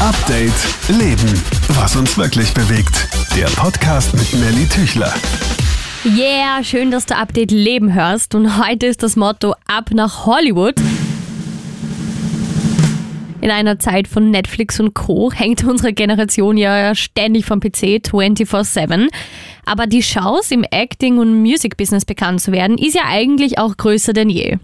Update Leben. Was uns wirklich bewegt. Der Podcast mit Nelly Tüchler. Yeah, schön, dass du Update Leben hörst. Und heute ist das Motto Ab nach Hollywood. In einer Zeit von Netflix und Co. hängt unsere Generation ja ständig vom PC 24-7. Aber die Chance, im Acting- und Music-Business bekannt zu werden, ist ja eigentlich auch größer denn je.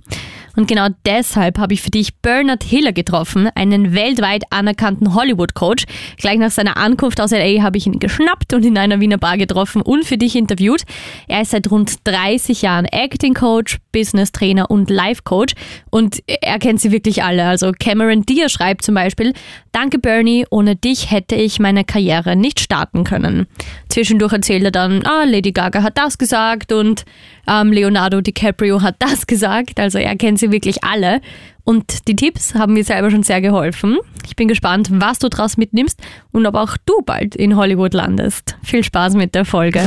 Und genau deshalb habe ich für dich Bernard Hiller getroffen, einen weltweit anerkannten Hollywood-Coach. Gleich nach seiner Ankunft aus LA habe ich ihn geschnappt und in einer Wiener Bar getroffen und für dich interviewt. Er ist seit rund 30 Jahren Acting-Coach, Business-Trainer und Life-Coach und er kennt sie wirklich alle. Also Cameron Diaz schreibt zum Beispiel, Danke Bernie, ohne dich hätte ich meine Karriere nicht starten können. Zwischendurch erzählt er dann, ah, Lady Gaga hat das gesagt und ähm, Leonardo DiCaprio hat das gesagt. Also er kennt sie wirklich alle. Und die Tipps haben mir selber schon sehr geholfen. Ich bin gespannt, was du daraus mitnimmst und ob auch du bald in Hollywood landest. Viel Spaß mit der Folge.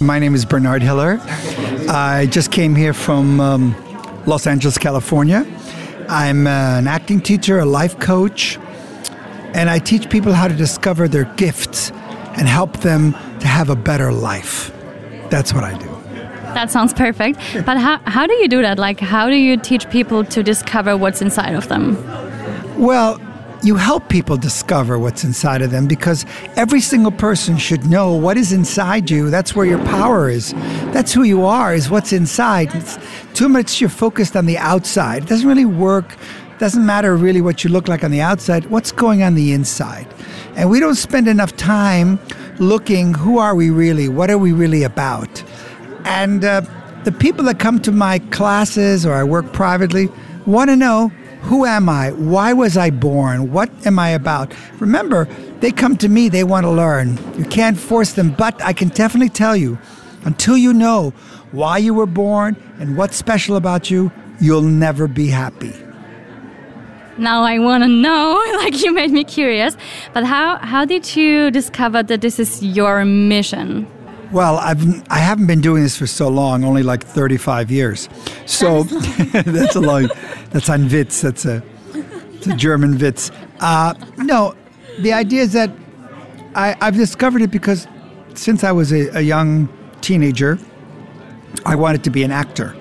My name is Bernard Hiller. I just came here from um, Los Angeles, California. I'm uh, an acting teacher, a life coach, and I teach people how to discover their gifts and help them to have a better life. That's what I do. That sounds perfect. But how, how do you do that? Like, how do you teach people to discover what's inside of them? Well, you help people discover what's inside of them because every single person should know what is inside you. That's where your power is. That's who you are, is what's inside. It's too much you're focused on the outside. It doesn't really work. Doesn't matter really what you look like on the outside, what's going on the inside. And we don't spend enough time looking who are we really? What are we really about? And uh, the people that come to my classes or I work privately want to know who am I? Why was I born? What am I about? Remember, they come to me, they want to learn. You can't force them, but I can definitely tell you until you know why you were born and what's special about you, you'll never be happy. Now I want to know, like you made me curious. But how, how did you discover that this is your mission? Well, I've I haven't been doing this for so long, only like 35 years. So that's a long. That's on Witz. That's a, it's a German Witz. Uh, no, the idea is that I, I've discovered it because since I was a, a young teenager, I wanted to be an actor.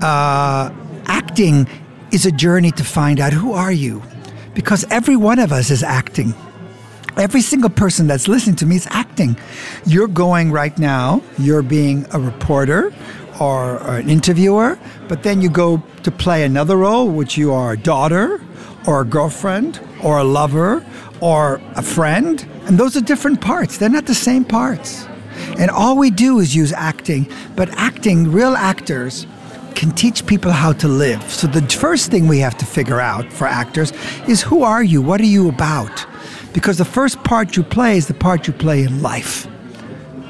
Uh, acting is a journey to find out who are you, because every one of us is acting. Every single person that's listening to me is acting. You're going right now, you're being a reporter or, or an interviewer, but then you go to play another role, which you are a daughter or a girlfriend or a lover or a friend. And those are different parts, they're not the same parts. And all we do is use acting, but acting, real actors, can teach people how to live. So the first thing we have to figure out for actors is who are you? What are you about? Because the first part you play is the part you play in life.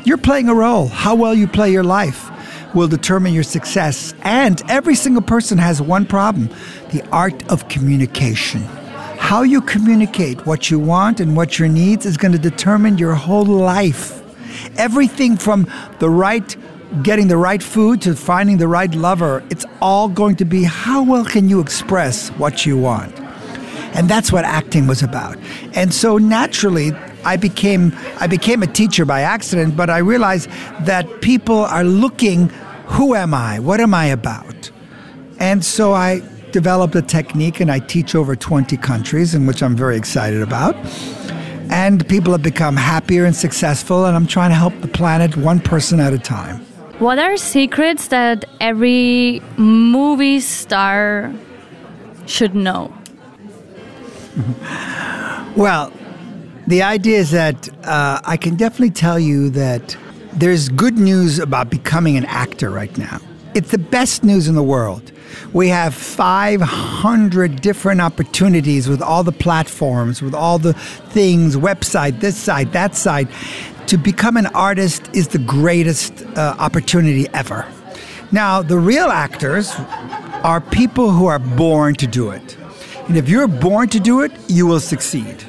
You're playing a role. How well you play your life will determine your success. And every single person has one problem the art of communication. How you communicate what you want and what your needs is going to determine your whole life. Everything from the right getting the right food to finding the right lover, it's all going to be how well can you express what you want. And that's what acting was about. And so naturally, I became I became a teacher by accident, but I realized that people are looking, who am I? What am I about? And so I developed a technique and I teach over 20 countries in which I'm very excited about. And people have become happier and successful and I'm trying to help the planet one person at a time. What are secrets that every movie star should know? Well, the idea is that uh, I can definitely tell you that there's good news about becoming an actor right now. It's the best news in the world. We have 500 different opportunities with all the platforms, with all the things, website, this side, that side. To become an artist is the greatest uh, opportunity ever. Now, the real actors are people who are born to do it. And if you're born to do it, you will succeed.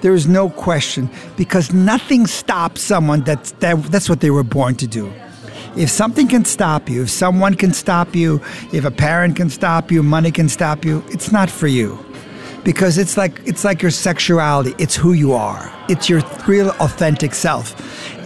There is no question because nothing stops someone that's, that, that's what they were born to do. If something can stop you, if someone can stop you, if a parent can stop you, money can stop you, it's not for you. because it's like it's like your sexuality. It's who you are. It's your real authentic self.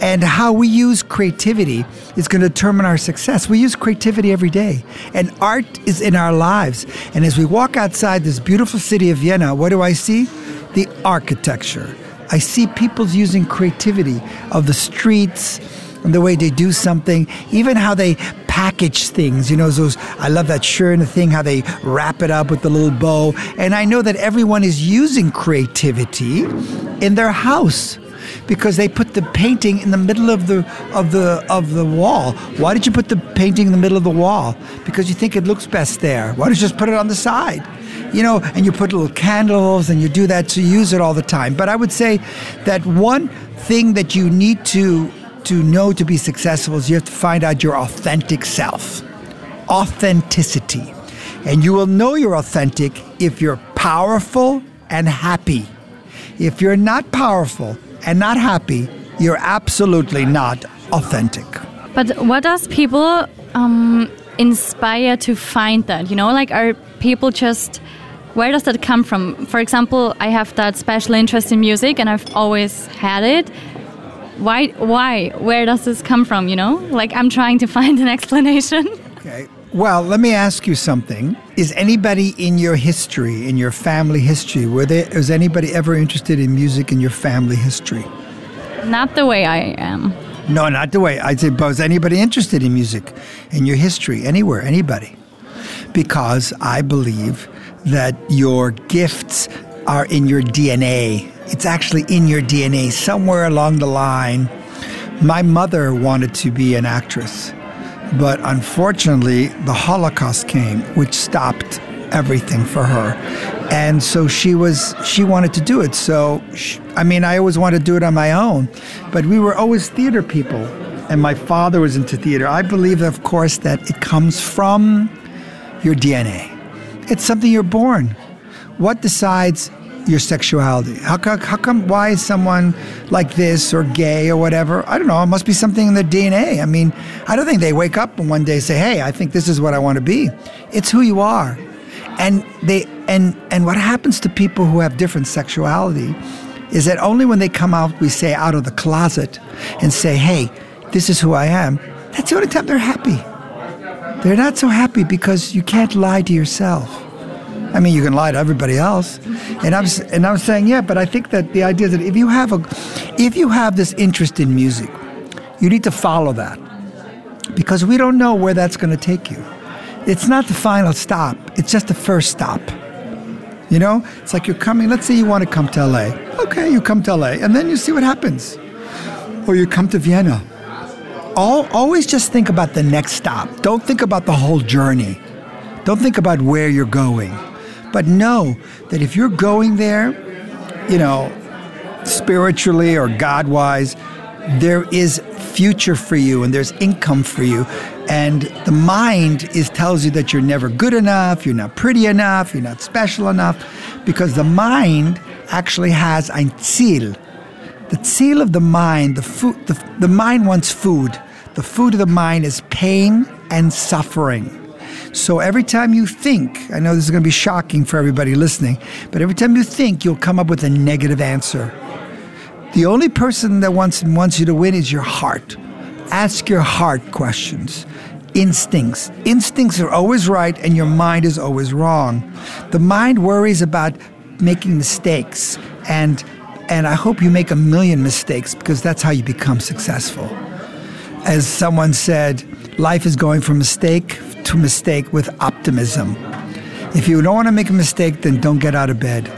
And how we use creativity is going to determine our success. We use creativity every day, and art is in our lives. And as we walk outside this beautiful city of Vienna, what do I see? The architecture. I see people using creativity of the streets the way they do something, even how they package things. You know, those I love that Schöne thing, how they wrap it up with the little bow. And I know that everyone is using creativity in their house because they put the painting in the middle of the of the of the wall. Why did you put the painting in the middle of the wall? Because you think it looks best there. Why don't you just put it on the side? You know, and you put little candles and you do that to use it all the time. But I would say that one thing that you need to to know to be successful is you have to find out your authentic self. Authenticity. And you will know you're authentic if you're powerful and happy. If you're not powerful and not happy, you're absolutely not authentic. But what does people um, inspire to find that? You know, like are people just where does that come from? For example, I have that special interest in music and I've always had it. Why why? Where does this come from, you know? Like I'm trying to find an explanation. Okay. Well, let me ask you something. Is anybody in your history, in your family history, were there was anybody ever interested in music in your family history? Not the way I am. No, not the way. I say, but was anybody interested in music in your history, anywhere, anybody? Because I believe that your gifts are in your DNA. It's actually in your DNA somewhere along the line. My mother wanted to be an actress. But unfortunately, the Holocaust came, which stopped everything for her. And so she was she wanted to do it. So she, I mean, I always wanted to do it on my own, but we were always theater people. And my father was into theater. I believe of course that it comes from your DNA. It's something you're born. What decides your sexuality? How, how, how come, why is someone like this or gay or whatever? I don't know. It must be something in their DNA. I mean, I don't think they wake up and one day say, hey, I think this is what I want to be. It's who you are. And they and and what happens to people who have different sexuality is that only when they come out, we say out of the closet and say, hey, this is who I am, that's the only time they're happy. They're not so happy because you can't lie to yourself. I mean, you can lie to everybody else, and I'm and I'm saying, yeah, but I think that the idea is that if you have a, if you have this interest in music, you need to follow that, because we don't know where that's going to take you. It's not the final stop; it's just the first stop. You know, it's like you're coming. Let's say you want to come to LA. Okay, you come to LA, and then you see what happens, or you come to Vienna. All, always just think about the next stop. Don't think about the whole journey. Don't think about where you're going. But know that if you're going there, you know, spiritually or God wise, there is future for you and there's income for you. And the mind is tells you that you're never good enough, you're not pretty enough, you're not special enough, because the mind actually has ein Ziel. The Ziel of the mind, the food, the, the mind wants food. The food of the mind is pain and suffering. So every time you think, I know this is going to be shocking for everybody listening, but every time you think, you'll come up with a negative answer. The only person that wants wants you to win is your heart. Ask your heart questions. Instincts. Instincts are always right and your mind is always wrong. The mind worries about making mistakes and and I hope you make a million mistakes because that's how you become successful. As someone said, life is going from mistake to mistake with optimism. If you don't want to make a mistake, then don't get out of bed.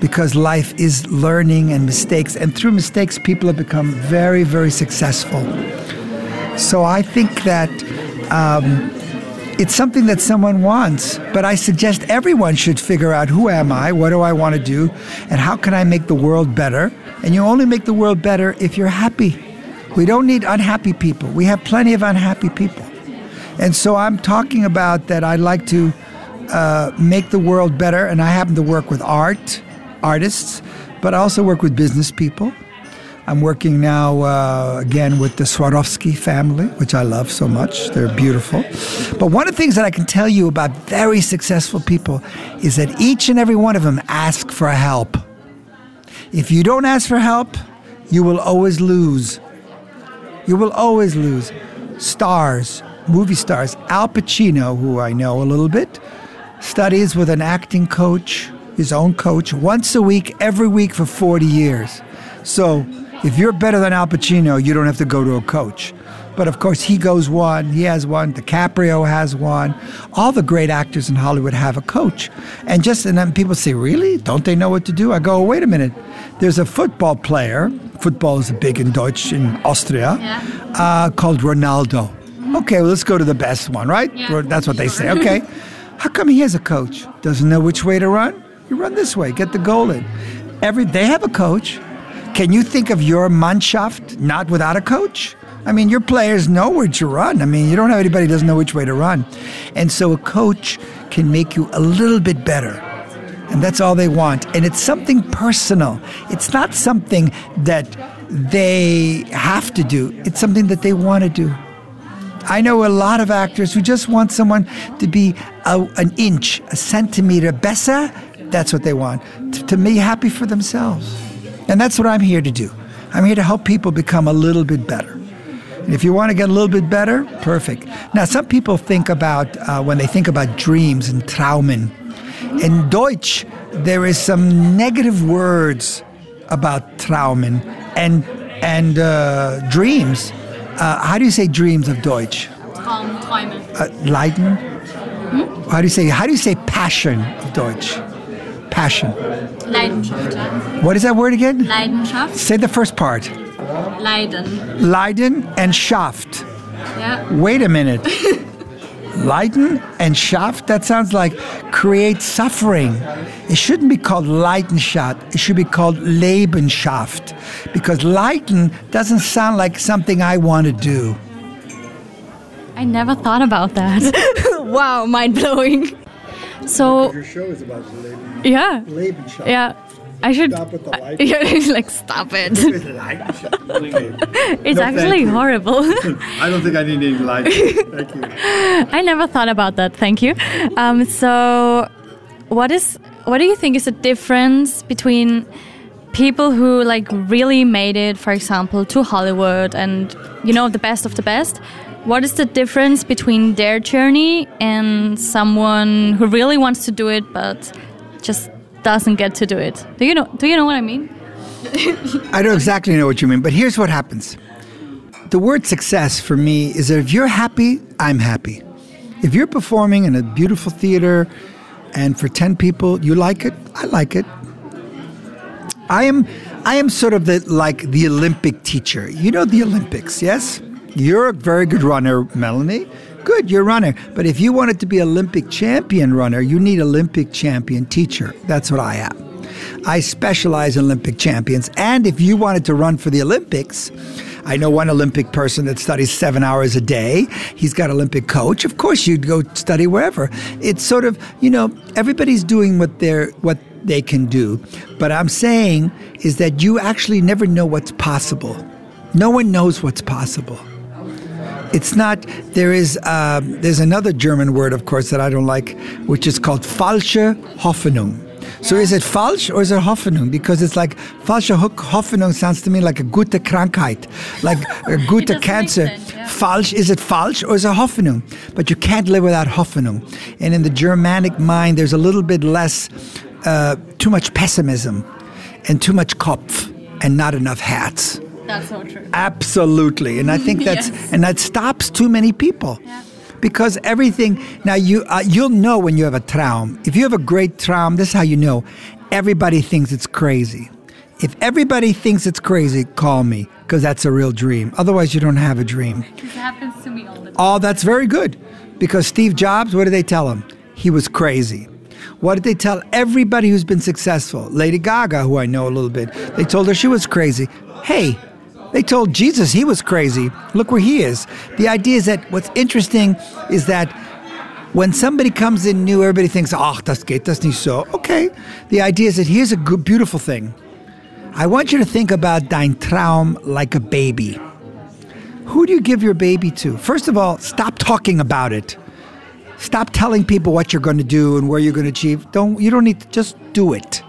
Because life is learning and mistakes, and through mistakes, people have become very, very successful. So I think that um, it's something that someone wants, but I suggest everyone should figure out who am I, what do I want to do, and how can I make the world better. And you only make the world better if you're happy. We don't need unhappy people. We have plenty of unhappy people. And so I'm talking about that I like to uh, make the world better, and I happen to work with art, artists, but I also work with business people. I'm working now uh, again with the Swarovski family, which I love so much. They're beautiful. But one of the things that I can tell you about very successful people is that each and every one of them ask for help. If you don't ask for help, you will always lose. You will always lose. Stars, movie stars. Al Pacino, who I know a little bit, studies with an acting coach, his own coach, once a week, every week for 40 years. So if you're better than Al Pacino, you don't have to go to a coach. But of course, he goes one, he has one, DiCaprio has one. All the great actors in Hollywood have a coach. And just, and then people say, really? Don't they know what to do? I go, wait a minute. There's a football player, football is big in Deutsch in Austria, uh, called Ronaldo. Mm-hmm. Okay, well, let's go to the best one, right? Yeah, That's what they say. Okay. How come he has a coach? Doesn't know which way to run? You run this way, get the goal in. Every they have a coach. Can you think of your Mannschaft not without a coach? I mean, your players know where to run. I mean, you don't have anybody who doesn't know which way to run. And so a coach can make you a little bit better. And that's all they want. And it's something personal. It's not something that they have to do. It's something that they want to do. I know a lot of actors who just want someone to be a, an inch, a centimeter besser. That's what they want. T- to be happy for themselves. And that's what I'm here to do. I'm here to help people become a little bit better. And if you want to get a little bit better, perfect. Now, some people think about, uh, when they think about dreams and Traumen, in Deutsch, there is some negative words about Traumen and, and uh, dreams. Uh, how do you say dreams of Deutsch? Traum, Träume. Uh, Leiden? How do you say? How do you say passion of Deutsch? Passion. Leidenschaft. What is that word again? Leidenschaft. Say the first part. Leiden. Leiden and Schaft. Ja. Wait a minute. Leiden and Schaft? That sounds like create suffering. It shouldn't be called Leidenschaft. It should be called Lebenschaft. Because Leiden doesn't sound like something I want to do. I never thought about that. wow, mind blowing. So, show is about yeah, Lebenschaft. yeah. I should. Stop with the light. Yeah, like, stop it. It's actually horrible. I don't think I need any light. Thank you. I never thought about that. Thank you. Um, so, what is what do you think is the difference between people who like really made it, for example, to Hollywood and you know the best of the best? What is the difference between their journey and someone who really wants to do it but just doesn't get to do it? Do you know? Do you know what I mean? I don't exactly know what you mean, but here's what happens. The word success for me is that if you're happy, I'm happy. If you're performing in a beautiful theater and for 10 people you like it, I like it. I am I am sort of the like the Olympic teacher. You know the Olympics, yes? You're a very good runner, Melanie. Good, you're runner. But if you wanted to be Olympic champion runner, you need Olympic champion teacher. That's what I am. I specialize in Olympic champions. And if you wanted to run for the Olympics, I know one Olympic person that studies seven hours a day. He's got Olympic coach. Of course, you'd go study wherever. It's sort of, you know, everybody's doing what they're what they can do. But I'm saying is that you actually never know what's possible. No one knows what's possible. It's not. There is. Um, there's another German word, of course, that I don't like, which is called falsche Hoffnung. So is it falsch or is it Hoffnung? Because it's like falsche Ho- Hoffnung sounds to me like a gute Krankheit, like a gute cancer. sense, yeah. Falsch is it falsch or is it Hoffnung? But you can't live without Hoffnung. And in the Germanic mind, there's a little bit less, uh, too much pessimism, and too much Kopf, and not enough hats. That's so true. Absolutely, and I think that's Yes. and that stops too many people. Because everything now you uh, you'll know when you have a traum. If you have a great traum, this is how you know. Everybody thinks it's crazy. If everybody thinks it's crazy, call me because that's a real dream. Otherwise, you don't have a dream. This happens to me all the time. Oh, that's very good. Because Steve Jobs, what did they tell him? He was crazy. What did they tell everybody who's been successful? Lady Gaga, who I know a little bit, they told her she was crazy. Hey, they told Jesus he was crazy. Look where he is. The idea is that what's interesting is that when somebody comes in new, everybody thinks, ach, das geht das nicht so. Okay. The idea is that here's a good, beautiful thing. I want you to think about dein Traum like a baby. Who do you give your baby to? First of all, stop talking about it. Stop telling people what you're going to do and where you're going to achieve. Don't you don't need to just do it.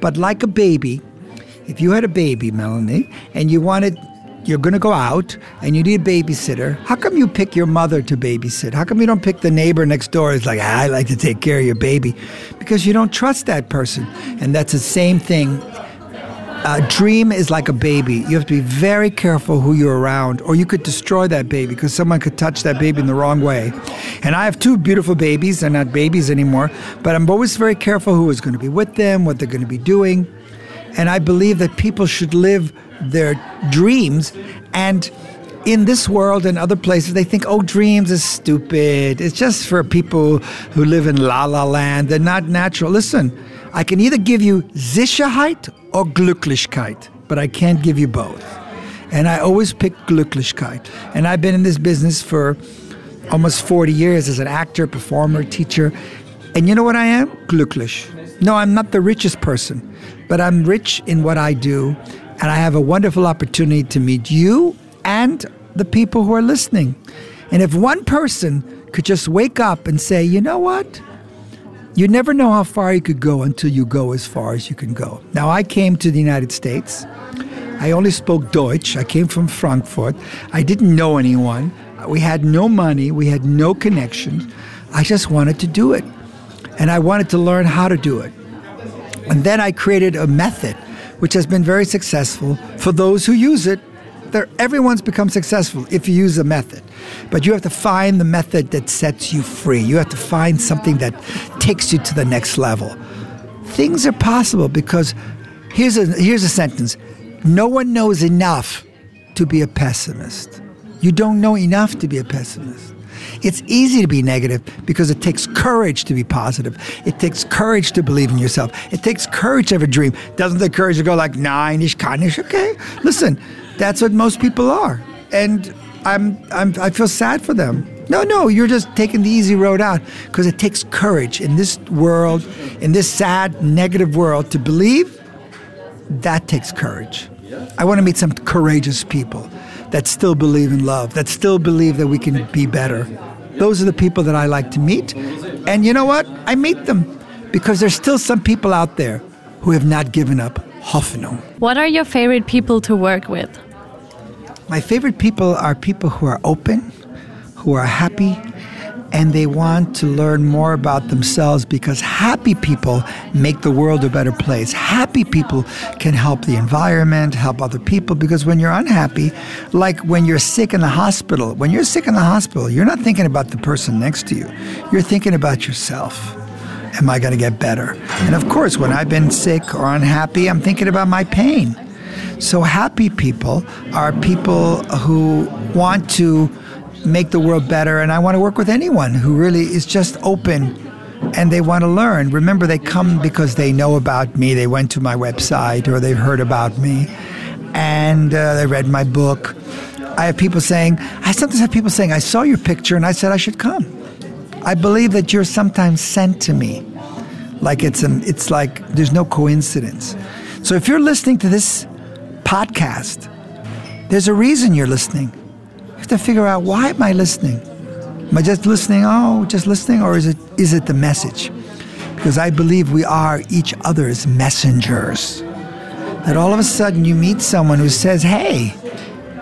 But like a baby, if you had a baby, Melanie, and you wanted you're going to go out and you need a babysitter, how come you pick your mother to babysit? How come you don't pick the neighbor next door? It's like, ah, I like to take care of your baby. Because you don't trust that person. And that's the same thing. A dream is like a baby. You have to be very careful who you're around, or you could destroy that baby because someone could touch that baby in the wrong way. And I have two beautiful babies. They're not babies anymore, but I'm always very careful who is going to be with them, what they're going to be doing. And I believe that people should live their dreams. And in this world and other places, they think, oh, dreams is stupid. It's just for people who live in la la land. They're not natural. Listen, I can either give you Sicherheit or Glücklichkeit, but I can't give you both. And I always pick Glücklichkeit. And I've been in this business for almost 40 years as an actor, performer, teacher. And you know what I am? Glücklich. No, I'm not the richest person, but I'm rich in what I do. And I have a wonderful opportunity to meet you and the people who are listening. And if one person could just wake up and say, you know what? You never know how far you could go until you go as far as you can go. Now, I came to the United States. I only spoke Deutsch. I came from Frankfurt. I didn't know anyone. We had no money. We had no connections. I just wanted to do it. And I wanted to learn how to do it. And then I created a method which has been very successful for those who use it. There, everyone's become successful if you use a method. But you have to find the method that sets you free. You have to find something that takes you to the next level. Things are possible because here's a, here's a sentence No one knows enough to be a pessimist. You don't know enough to be a pessimist. It's easy to be negative because it takes courage to be positive. It takes courage to believe in yourself. It takes courage to have a dream. Doesn't take courage to go like, nein, ich kann nicht. Okay, listen, that's what most people are. And I'm, I'm, I feel sad for them. No, no, you're just taking the easy road out because it takes courage in this world, in this sad, negative world, to believe. That takes courage. I want to meet some courageous people that still believe in love, that still believe that we can be better. Those are the people that I like to meet. And you know what? I meet them because there's still some people out there who have not given up Hoffnung. What are your favorite people to work with? My favorite people are people who are open, who are happy, and they want to learn more about themselves because happy people make the world a better place. Happy people can help the environment, help other people because when you're unhappy, like when you're sick in the hospital, when you're sick in the hospital, you're not thinking about the person next to you. You're thinking about yourself. Am I going to get better? And of course, when I've been sick or unhappy, I'm thinking about my pain. So happy people are people who want to make the world better. And I want to work with anyone who really is just open and they want to learn. Remember, they come because they know about me. They went to my website or they've heard about me and uh, they read my book. I have people saying, I sometimes have people saying, I saw your picture and I said I should come. I believe that you're sometimes sent to me. Like it's, a, it's like there's no coincidence. So if you're listening to this podcast, there's a reason you're listening to figure out why am I listening? Am I just listening? Oh, just listening, or is it is it the message? Because I believe we are each other's messengers. That all of a sudden you meet someone who says, "Hey,"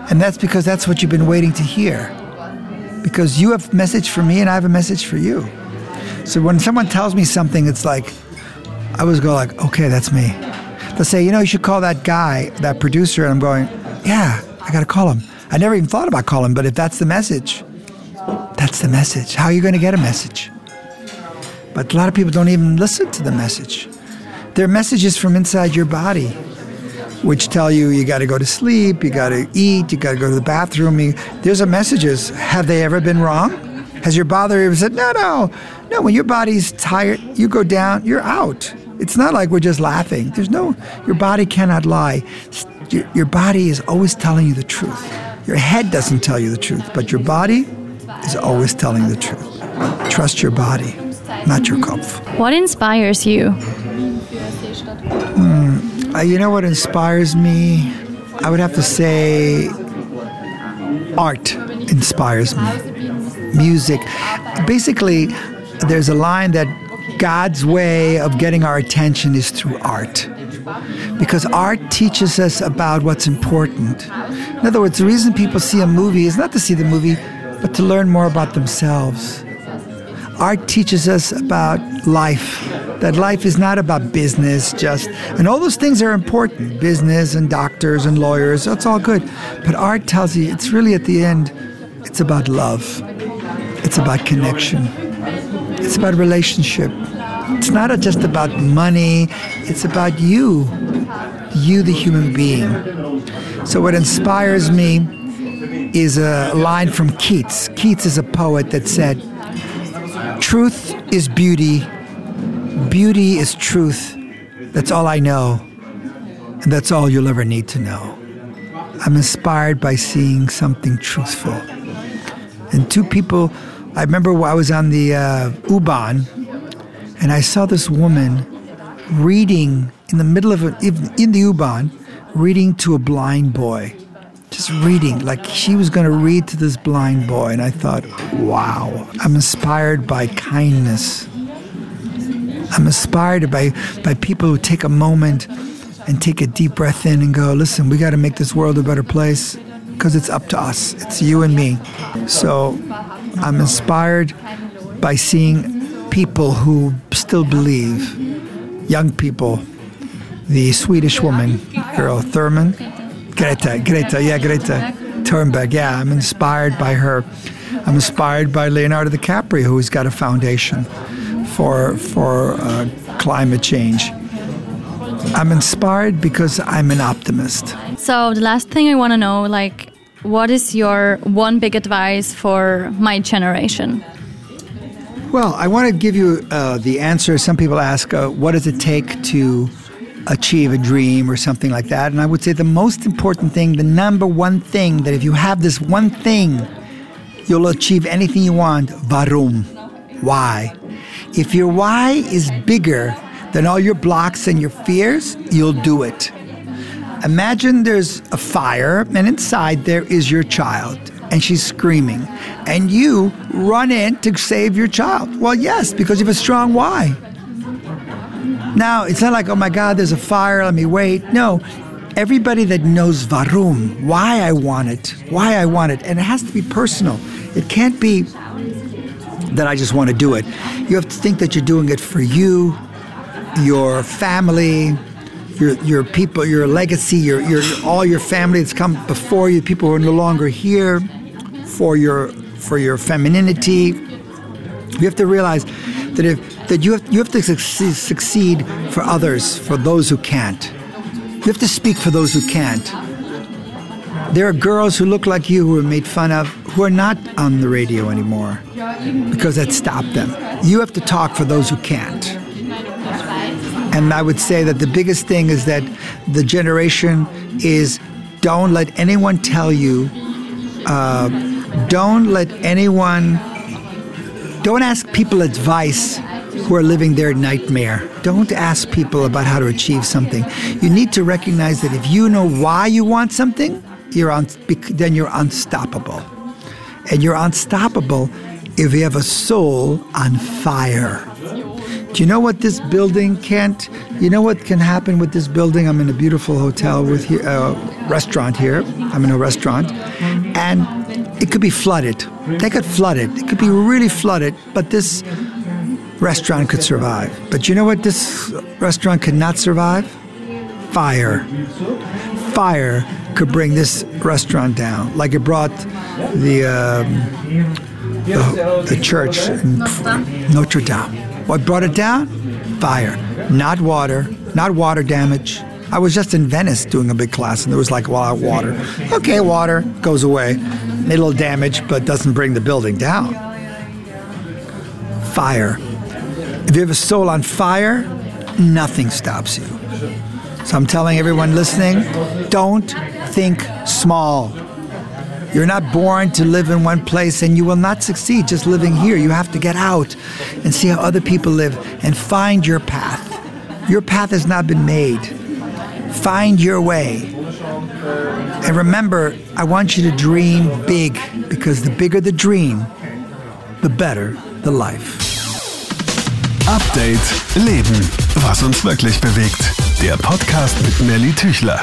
and that's because that's what you've been waiting to hear. Because you have a message for me, and I have a message for you. So when someone tells me something, it's like I always go like, "Okay, that's me." They'll say, "You know, you should call that guy, that producer," and I'm going, "Yeah, I got to call him." I never even thought about calling, but if that's the message, that's the message. How are you going to get a message? But a lot of people don't even listen to the message. There are messages from inside your body which tell you you got to go to sleep, you got to eat, you got to go to the bathroom. You, there's a messages. Have they ever been wrong? Has your body ever said, no, no, no, when your body's tired, you go down, you're out. It's not like we're just laughing. There's no, your body cannot lie. Your, your body is always telling you the truth. Your head doesn't tell you the truth, but your body is always telling the truth. Trust your body, not your Kopf. What inspires you? Uh, you know what inspires me? I would have to say art inspires me. Music. Basically, there's a line that God's way of getting our attention is through art. Because art teaches us about what's important. In other words, the reason people see a movie is not to see the movie, but to learn more about themselves. Art teaches us about life, that life is not about business just, and all those things are important business and doctors and lawyers, that's all good. But art tells you it's really at the end, it's about love, it's about connection, it's about relationship. It's not just about money, it's about you, you, the human being. So, what inspires me is a line from Keats. Keats is a poet that said, Truth is beauty, beauty is truth. That's all I know, and that's all you'll ever need to know. I'm inspired by seeing something truthful. And two people, I remember I was on the uh, U-Bahn, and I saw this woman reading in the middle of it, in the U-Bahn, reading to a blind boy just reading, like she was going to read to this blind boy. And I thought, wow, I'm inspired by kindness. I'm inspired by, by people who take a moment and take a deep breath in and go, listen, we got to make this world a better place because it's up to us. It's you and me. So I'm inspired by seeing people who still believe, young people. The Swedish woman, girl Thurman, Greta, Greta, yeah, Greta Thunberg. Yeah, I'm inspired by her. I'm inspired by Leonardo DiCaprio, who's got a foundation for for uh, climate change. I'm inspired because I'm an optimist. So the last thing I want to know, like, what is your one big advice for my generation? Well, I want to give you uh, the answer. Some people ask, uh, what does it take to achieve a dream or something like that. And I would say the most important thing, the number one thing, that if you have this one thing, you'll achieve anything you want. Varum. Why? If your why is bigger than all your blocks and your fears, you'll do it. Imagine there's a fire, and inside there is your child, and she's screaming, and you run in to save your child. Well, yes, because you have a strong why. Now, it's not like, oh my God, there's a fire, let me wait. No, everybody that knows varum, why I want it, why I want it, and it has to be personal. It can't be that I just want to do it. You have to think that you're doing it for you, your family, your your people, your legacy, your your all your family that's come before you, people who are no longer here, for your for your femininity. You have to realize that if that you have you have to succeed for others, for those who can't. You have to speak for those who can't. There are girls who look like you who are made fun of who are not on the radio anymore because that stopped them. You have to talk for those who can't. And I would say that the biggest thing is that the generation is don't let anyone tell you, uh, don't let anyone don't ask people advice who are living their nightmare. Don't ask people about how to achieve something. You need to recognize that if you know why you want something, you're un- then you're unstoppable. And you're unstoppable if you have a soul on fire. Do you know what this building can't? You know what can happen with this building? I'm in a beautiful hotel with a uh, restaurant here. I'm in a restaurant, and it could be flooded. They could flood it. It could be really flooded, but this restaurant could survive. But you know what this restaurant could not survive? Fire. Fire could bring this restaurant down, like it brought the um, the, the, church in Notre Dame. What brought it down? Fire, not water, not water damage. I was just in Venice doing a big class, and there was like a lot of water. Okay, water goes away, little damage, but doesn't bring the building down. Fire. You have a soul on fire, nothing stops you. So I'm telling everyone listening don't think small. You're not born to live in one place and you will not succeed just living here. You have to get out and see how other people live and find your path. Your path has not been made. Find your way. And remember, I want you to dream big because the bigger the dream, the better the life. Update Leben. Was uns wirklich bewegt. Der Podcast mit Nelly Tüchler.